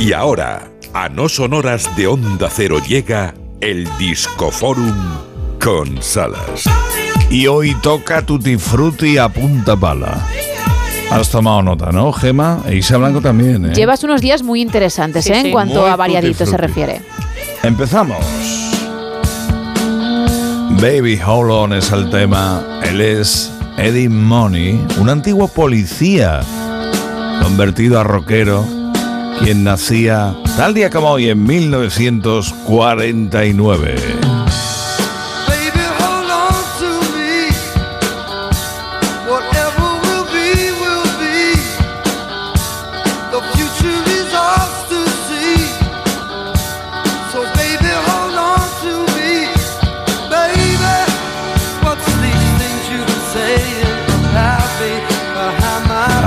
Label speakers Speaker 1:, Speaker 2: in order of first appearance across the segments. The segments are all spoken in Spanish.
Speaker 1: Y ahora, a no sonoras de Onda Cero llega el Discoforum con Salas.
Speaker 2: Y hoy toca Tutti Frutti a punta pala. Has tomado nota, ¿no, Gema? E Isa Blanco también, ¿eh?
Speaker 3: Llevas unos días muy interesantes,
Speaker 4: Sí,
Speaker 3: ¿eh? En cuanto
Speaker 2: Muy
Speaker 3: a variadito se refiere.
Speaker 2: Empezamos. Baby Hold On es el tema. Él es Eddie Money, un antiguo policía convertido a rockero, quien nacía tal día como hoy en 1949.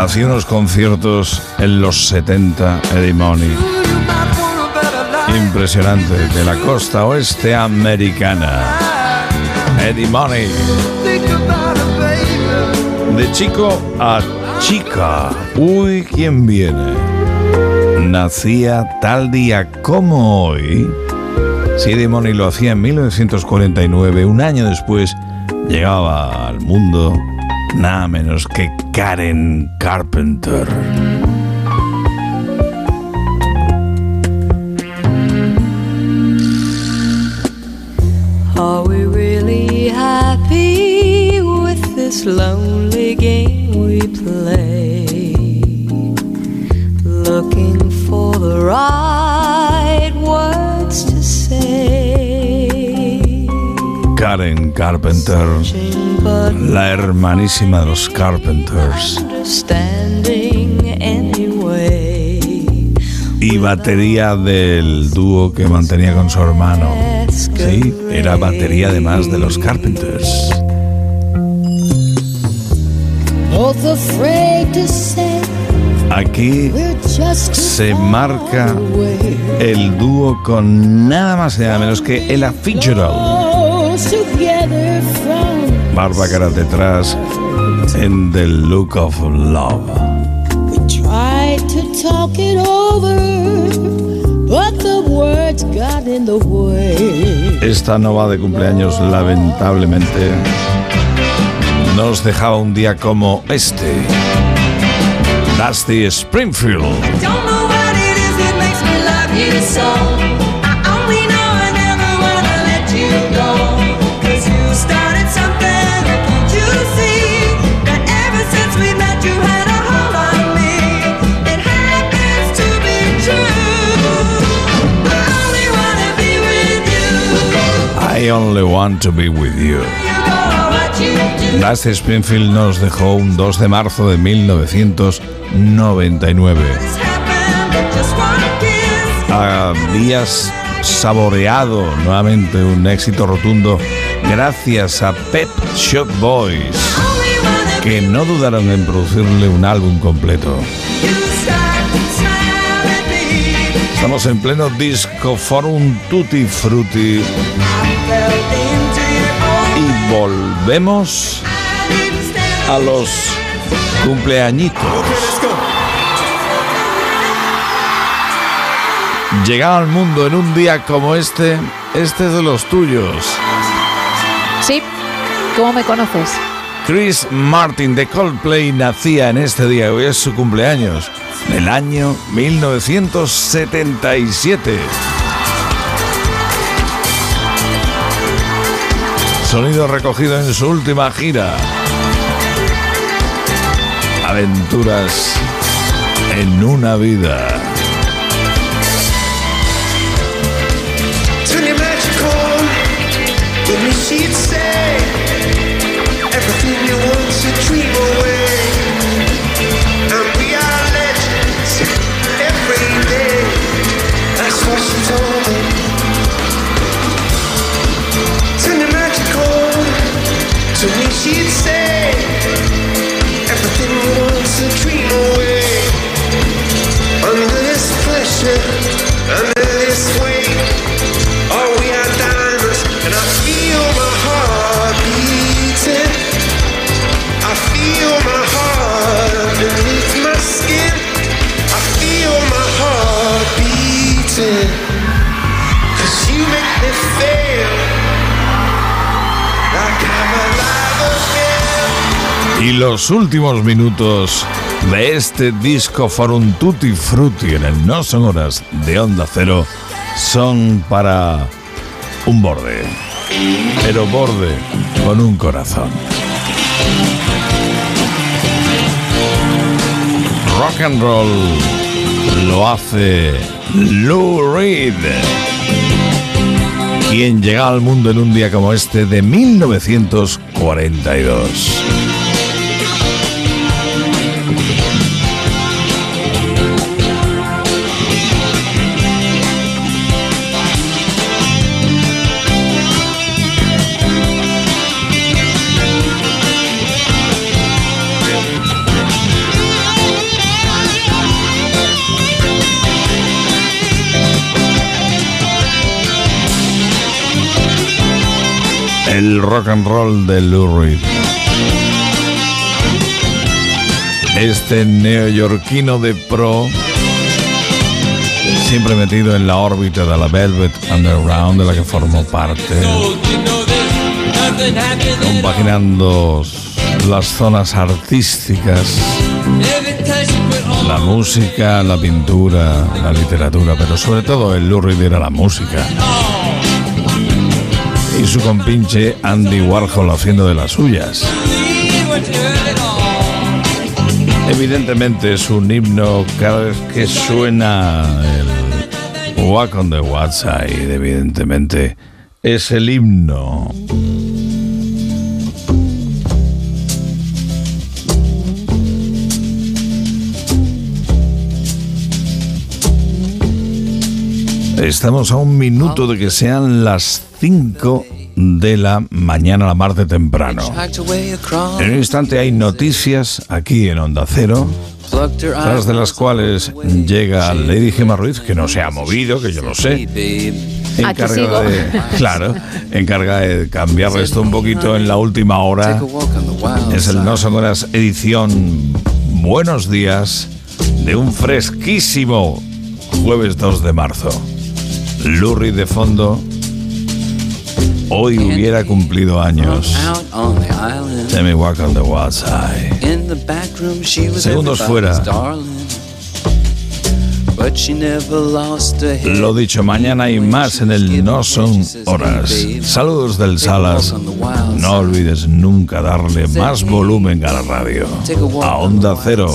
Speaker 2: Hacía unos conciertos en los 70, Eddie Money. Impresionante, de la costa oeste americana. Eddie Money. De chico a chica. Uy, ¿quién viene? Nacía tal día como hoy. Si Eddie Money lo hacía en 1949, un año después llegaba al mundo nada menos que Karen Carpenter.
Speaker 5: Are we really happy with this lonely game we play? Looking for the right words to say.
Speaker 2: Karen Carpenter, la hermanísima de los Carpenters. y batería del dúo que mantenía con su hermano. Sí, era batería además de los Carpenters. Aquí se marca el dúo con nada más y nada menos que Ella Fitzgerald. Bárbara detrás en The Look of Love.
Speaker 6: We tried to talk it over, but the words got in the way.
Speaker 2: Esta nova de cumpleaños lamentablemente nos dejaba un día como este. Dusty Springfield.
Speaker 5: I only
Speaker 2: want to be with you. Dusty Springfield nos dejó un 2 de marzo de 1999.
Speaker 5: This happened with just one kiss.
Speaker 2: Habías saboreado nuevamente un éxito rotundo gracias a Pep Shop Boys, que no dudaron en producirle un álbum completo. Estamos en pleno disco forum Tutti Frutti y volvemos a los cumpleañitos. Llegado al mundo en un día como este, este es de los tuyos.
Speaker 3: Sí, ¿cómo me conoces?
Speaker 2: Chris Martin de Coldplay nacía en este día, hoy es su cumpleaños, del año 1977. Sonido recogido en su última gira. Aventuras en una vida. Y los últimos minutos de este disco Forum Tutti Frutti en el No Son Horas de Onda Cero son para un borde. Pero borde con un corazón. Rock and roll lo hace Lou Reed, quien llega al mundo en un día como este de 1942. El rock and roll de Lou Reed. Este neoyorquino de pro, siempre metido en la órbita de la Velvet Underground, de la que formó parte, compaginando las zonas artísticas, la música, la pintura, la literatura, pero sobre todo el Lou Reed era la música y su compinche Andy Warhol haciendo de las suyas. Evidentemente es un himno cada vez que suena el Walk on the Side, evidentemente es el himno. Estamos a un minuto de que sean las 5 de la mañana, la martes temprano. En un instante hay noticias aquí en Onda Cero, tras de las cuales llega Lady Gemma Ruiz, que no se ha movido, que yo lo sé.
Speaker 3: Aquí sigo.
Speaker 2: de, claro, encarga de cambiar esto un poquito en la última hora. Es el No Son Horas edición Buenos Días de un fresquísimo jueves 2 de marzo. Lurri de fondo. Hoy hubiera cumplido años. Walk on the wild side.
Speaker 5: Segundos fuera.
Speaker 2: Lo dicho, mañana hay más en el No Son Horas. Saludos del Salas. No olvides nunca darle más volumen a la radio. A Onda Cero.